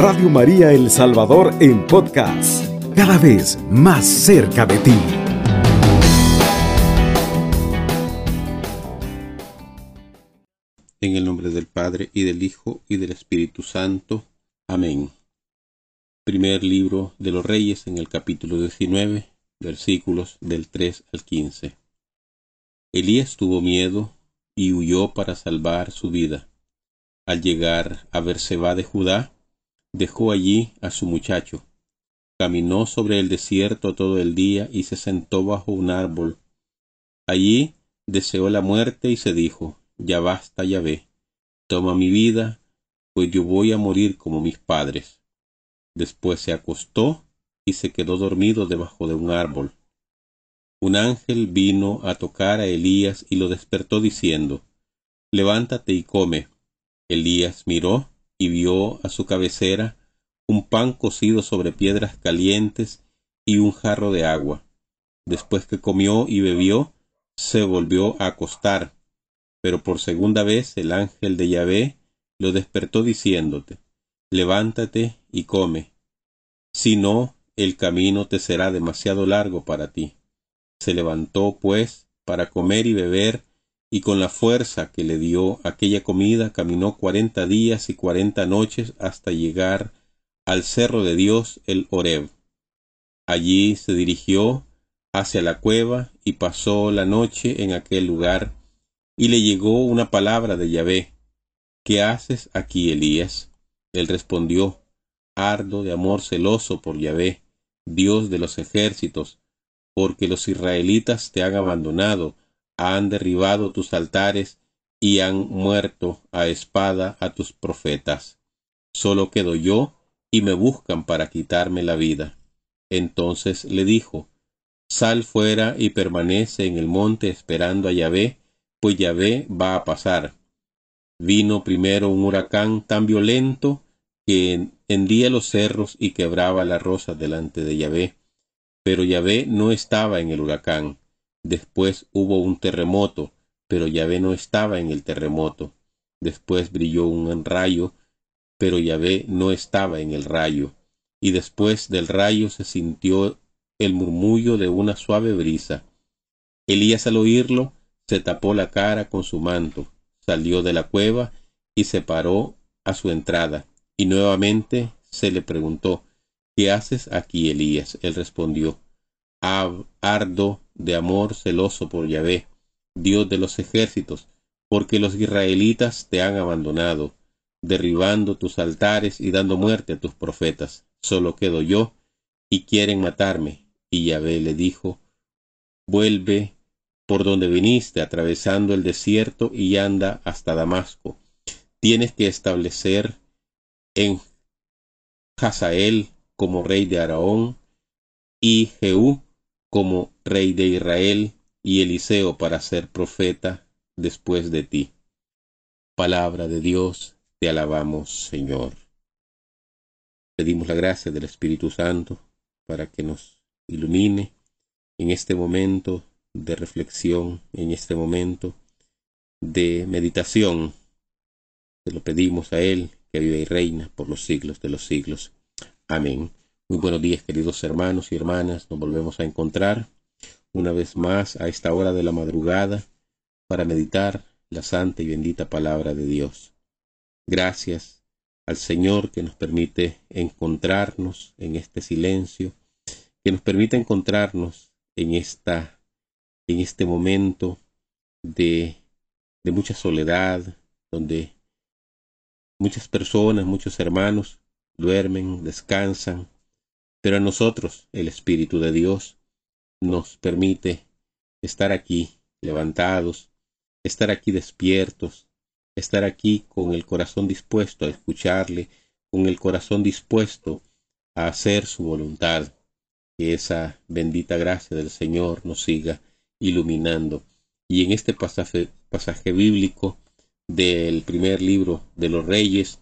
Radio María El Salvador en podcast, cada vez más cerca de ti. En el nombre del Padre y del Hijo y del Espíritu Santo. Amén. Primer libro de los Reyes en el capítulo 19, versículos del 3 al 15. Elías tuvo miedo y huyó para salvar su vida. Al llegar a Berseba de Judá, dejó allí a su muchacho. Caminó sobre el desierto todo el día y se sentó bajo un árbol. Allí deseó la muerte y se dijo, ya basta, ya ve, toma mi vida, pues yo voy a morir como mis padres. Después se acostó y se quedó dormido debajo de un árbol un ángel vino a tocar a Elías y lo despertó diciendo, Levántate y come. Elías miró y vio a su cabecera un pan cocido sobre piedras calientes y un jarro de agua. Después que comió y bebió, se volvió a acostar, pero por segunda vez el ángel de Yahvé lo despertó diciéndote, Levántate y come, si no, el camino te será demasiado largo para ti. Se levantó, pues, para comer y beber, y con la fuerza que le dio aquella comida caminó cuarenta días y cuarenta noches hasta llegar al cerro de Dios el Horeb. Allí se dirigió hacia la cueva y pasó la noche en aquel lugar, y le llegó una palabra de Yahvé. ¿Qué haces aquí, Elías? Él respondió, Ardo de amor celoso por Yahvé, Dios de los ejércitos, porque los israelitas te han abandonado, han derribado tus altares y han muerto a espada a tus profetas. Solo quedo yo y me buscan para quitarme la vida. Entonces le dijo, Sal fuera y permanece en el monte esperando a Yahvé, pues Yahvé va a pasar. Vino primero un huracán tan violento que hendía los cerros y quebraba la rosa delante de Yahvé pero Yahvé no estaba en el huracán. Después hubo un terremoto, pero Yahvé no estaba en el terremoto. Después brilló un rayo, pero Yahvé no estaba en el rayo. Y después del rayo se sintió el murmullo de una suave brisa. Elías al oírlo se tapó la cara con su manto, salió de la cueva y se paró a su entrada. Y nuevamente se le preguntó, ¿Qué haces aquí, Elías? Él respondió, Ardo de amor celoso por Yahvé, Dios de los ejércitos, porque los israelitas te han abandonado, derribando tus altares y dando muerte a tus profetas. Solo quedo yo, y quieren matarme. Y Yahvé le dijo, Vuelve por donde viniste, atravesando el desierto, y anda hasta Damasco. Tienes que establecer en Hazael como rey de Araón, y Jehú como rey de Israel, y Eliseo para ser profeta después de ti. Palabra de Dios, te alabamos, Señor. Pedimos la gracia del Espíritu Santo para que nos ilumine en este momento de reflexión, en este momento de meditación. Se lo pedimos a Él, que vive y reina por los siglos de los siglos. Amén. Muy buenos días, queridos hermanos y hermanas. Nos volvemos a encontrar una vez más a esta hora de la madrugada para meditar la santa y bendita palabra de Dios. Gracias al Señor que nos permite encontrarnos en este silencio, que nos permite encontrarnos en esta en este momento de, de mucha soledad, donde muchas personas, muchos hermanos duermen, descansan, pero a nosotros el Espíritu de Dios nos permite estar aquí levantados, estar aquí despiertos, estar aquí con el corazón dispuesto a escucharle, con el corazón dispuesto a hacer su voluntad. Que esa bendita gracia del Señor nos siga iluminando. Y en este pasaje, pasaje bíblico del primer libro de los Reyes,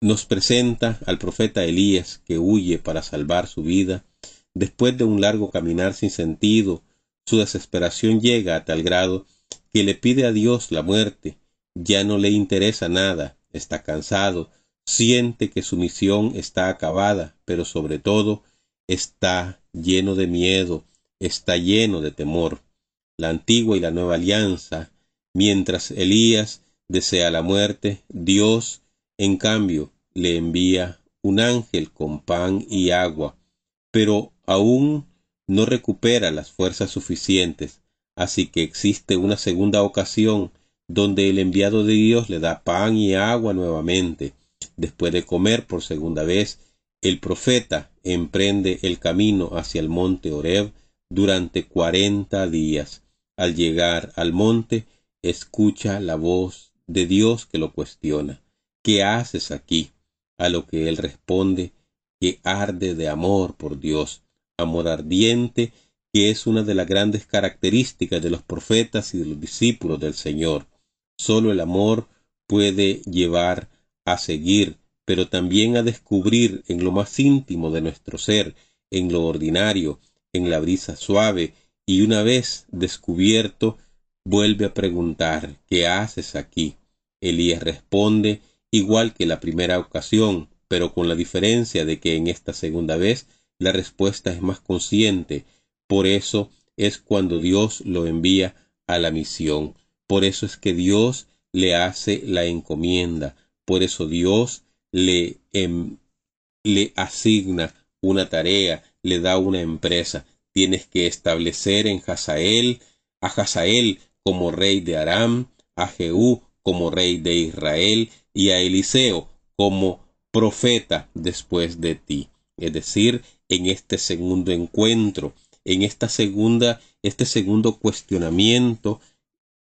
nos presenta al profeta Elías que huye para salvar su vida. Después de un largo caminar sin sentido, su desesperación llega a tal grado que le pide a Dios la muerte. Ya no le interesa nada, está cansado, siente que su misión está acabada, pero sobre todo está lleno de miedo, está lleno de temor. La antigua y la nueva alianza, mientras Elías desea la muerte, Dios, en cambio, le envía un ángel con pan y agua, pero aún no recupera las fuerzas suficientes, así que existe una segunda ocasión donde el enviado de Dios le da pan y agua nuevamente. Después de comer por segunda vez, el profeta emprende el camino hacia el monte Oreb durante cuarenta días. Al llegar al monte, escucha la voz de Dios que lo cuestiona. ¿Qué haces aquí? A lo que él responde que arde de amor por Dios, amor ardiente que es una de las grandes características de los profetas y de los discípulos del Señor. Solo el amor puede llevar a seguir, pero también a descubrir en lo más íntimo de nuestro ser, en lo ordinario, en la brisa suave, y una vez descubierto, vuelve a preguntar ¿Qué haces aquí? Elías responde igual que la primera ocasión, pero con la diferencia de que en esta segunda vez la respuesta es más consciente, por eso es cuando Dios lo envía a la misión, por eso es que Dios le hace la encomienda, por eso Dios le, em, le asigna una tarea, le da una empresa. Tienes que establecer en Hazael a Hazael como rey de Aram, a Jehú como rey de Israel y a Eliseo como profeta después de ti. Es decir, en este segundo encuentro, en esta segunda, este segundo cuestionamiento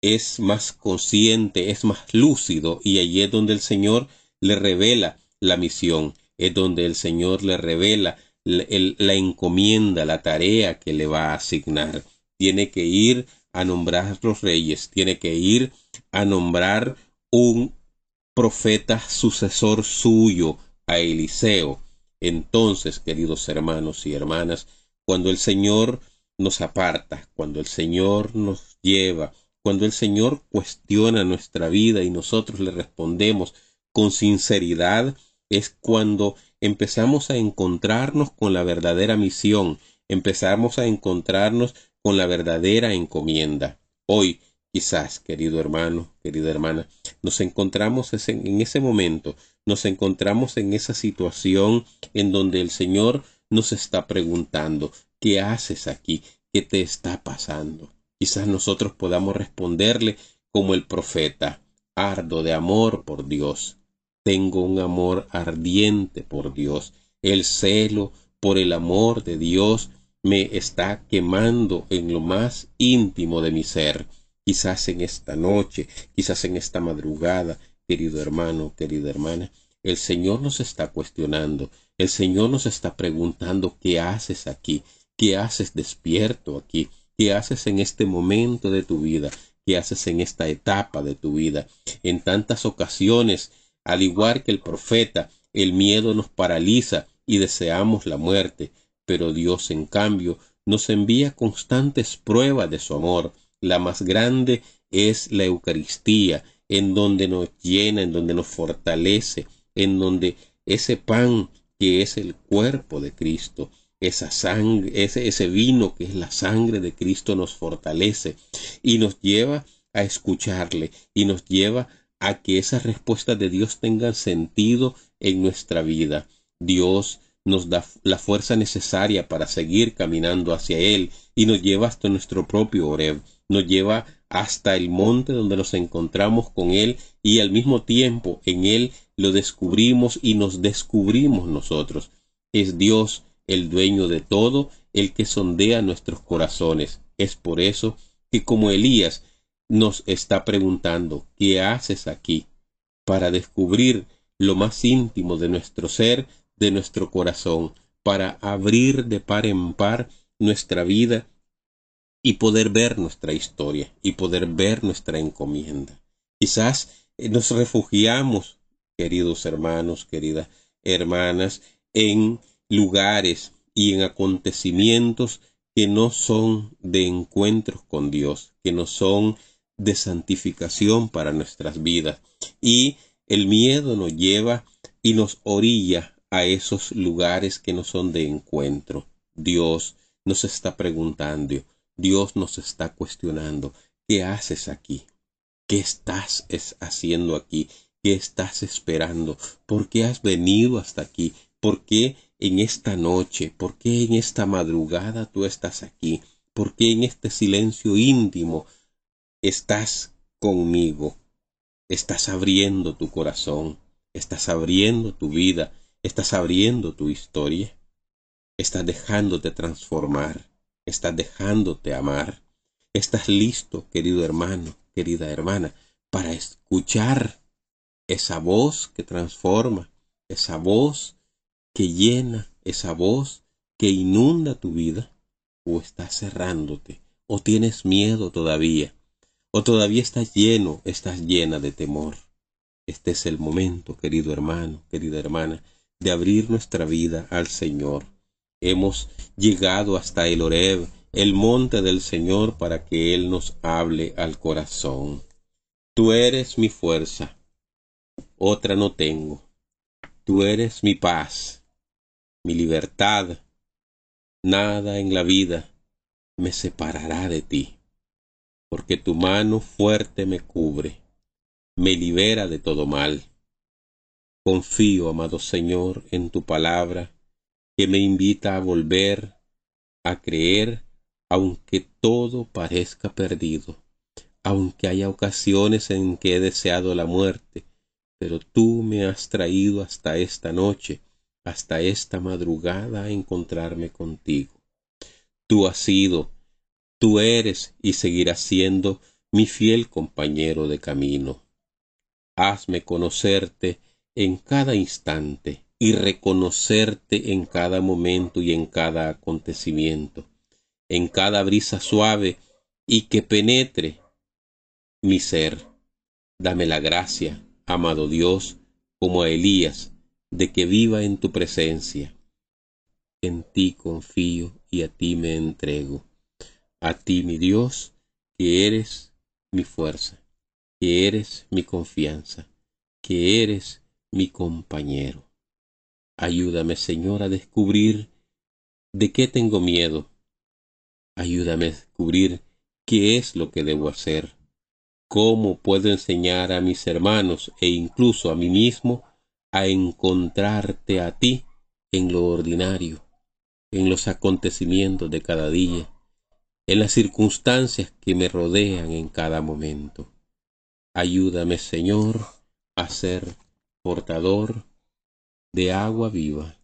es más consciente, es más lúcido y allí es donde el Señor le revela la misión, es donde el Señor le revela la, la encomienda, la tarea que le va a asignar. Tiene que ir a nombrar los reyes, tiene que ir a nombrar un profeta sucesor suyo a Eliseo. Entonces, queridos hermanos y hermanas, cuando el Señor nos aparta, cuando el Señor nos lleva, cuando el Señor cuestiona nuestra vida y nosotros le respondemos con sinceridad, es cuando empezamos a encontrarnos con la verdadera misión, empezamos a encontrarnos con la verdadera encomienda. Hoy, quizás, querido hermano, querida hermana, nos encontramos en ese momento, nos encontramos en esa situación en donde el Señor nos está preguntando, ¿qué haces aquí? ¿Qué te está pasando? Quizás nosotros podamos responderle como el profeta, ardo de amor por Dios. Tengo un amor ardiente por Dios. El celo por el amor de Dios me está quemando en lo más íntimo de mi ser. Quizás en esta noche, quizás en esta madrugada, querido hermano, querida hermana, el Señor nos está cuestionando, el Señor nos está preguntando qué haces aquí, qué haces despierto aquí, qué haces en este momento de tu vida, qué haces en esta etapa de tu vida. En tantas ocasiones, al igual que el profeta, el miedo nos paraliza y deseamos la muerte, pero Dios, en cambio, nos envía constantes pruebas de su amor. La más grande es la Eucaristía, en donde nos llena, en donde nos fortalece, en donde ese pan que es el cuerpo de Cristo, esa sangre, ese, ese vino que es la sangre de Cristo nos fortalece y nos lleva a escucharle y nos lleva a que esas respuestas de Dios tengan sentido en nuestra vida. Dios nos da la fuerza necesaria para seguir caminando hacia Él y nos lleva hasta nuestro propio Oreb, nos lleva hasta el monte donde nos encontramos con Él y al mismo tiempo en Él lo descubrimos y nos descubrimos nosotros. Es Dios el dueño de todo, el que sondea nuestros corazones. Es por eso que como Elías nos está preguntando, ¿qué haces aquí? Para descubrir lo más íntimo de nuestro ser, de nuestro corazón, para abrir de par en par nuestra vida y poder ver nuestra historia y poder ver nuestra encomienda. Quizás eh, nos refugiamos, queridos hermanos, queridas hermanas, en lugares y en acontecimientos que no son de encuentros con Dios, que no son de santificación para nuestras vidas. Y el miedo nos lleva y nos orilla a esos lugares que no son de encuentro. Dios nos está preguntando, Dios nos está cuestionando, ¿qué haces aquí? ¿Qué estás haciendo aquí? ¿Qué estás esperando? ¿Por qué has venido hasta aquí? ¿Por qué en esta noche? ¿Por qué en esta madrugada tú estás aquí? ¿Por qué en este silencio íntimo estás conmigo? Estás abriendo tu corazón, estás abriendo tu vida, estás abriendo tu historia, estás dejándote transformar, estás dejándote amar, estás listo, querido hermano, querida hermana, para escuchar esa voz que transforma, esa voz que llena, esa voz que inunda tu vida, o estás cerrándote, o tienes miedo todavía, o todavía estás lleno, estás llena de temor. Este es el momento, querido hermano, querida hermana, de abrir nuestra vida al Señor. Hemos llegado hasta el Oreb, el monte del Señor, para que Él nos hable al corazón. Tú eres mi fuerza, otra no tengo. Tú eres mi paz, mi libertad. Nada en la vida me separará de ti, porque tu mano fuerte me cubre, me libera de todo mal. Confío, amado Señor, en tu palabra, que me invita a volver a creer, aunque todo parezca perdido, aunque haya ocasiones en que he deseado la muerte, pero tú me has traído hasta esta noche, hasta esta madrugada a encontrarme contigo. Tú has sido, tú eres y seguirás siendo mi fiel compañero de camino. Hazme conocerte en cada instante y reconocerte en cada momento y en cada acontecimiento, en cada brisa suave y que penetre mi ser. Dame la gracia amado Dios, como a Elías, de que viva en tu presencia. En ti confío y a ti me entrego. A ti, mi Dios, que eres mi fuerza, que eres mi confianza, que eres mi compañero. Ayúdame, Señor, a descubrir de qué tengo miedo. Ayúdame a descubrir qué es lo que debo hacer cómo puedo enseñar a mis hermanos e incluso a mí mismo a encontrarte a ti en lo ordinario, en los acontecimientos de cada día, en las circunstancias que me rodean en cada momento. Ayúdame, Señor, a ser portador de agua viva.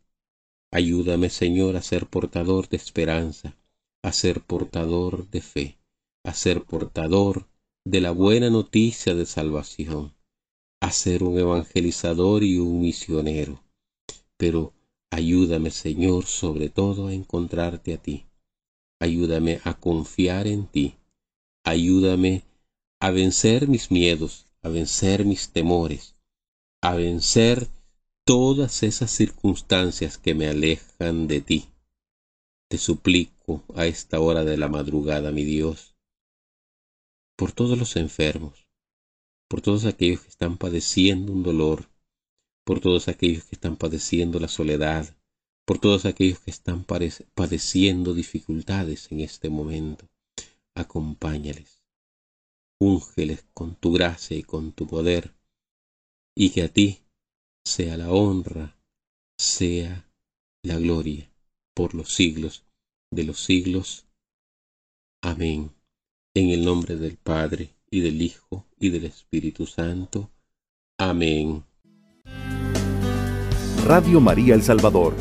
Ayúdame, Señor, a ser portador de esperanza, a ser portador de fe, a ser portador de la buena noticia de salvación, a ser un evangelizador y un misionero. Pero ayúdame, Señor, sobre todo a encontrarte a ti. Ayúdame a confiar en ti. Ayúdame a vencer mis miedos, a vencer mis temores, a vencer todas esas circunstancias que me alejan de ti. Te suplico a esta hora de la madrugada, mi Dios, por todos los enfermos, por todos aquellos que están padeciendo un dolor, por todos aquellos que están padeciendo la soledad, por todos aquellos que están padeciendo dificultades en este momento. Acompáñales, úngeles con tu gracia y con tu poder, y que a ti sea la honra, sea la gloria por los siglos de los siglos. Amén. En el nombre del Padre, y del Hijo, y del Espíritu Santo. Amén. Radio María El Salvador,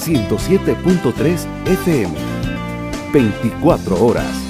107.3 FM, 24 horas.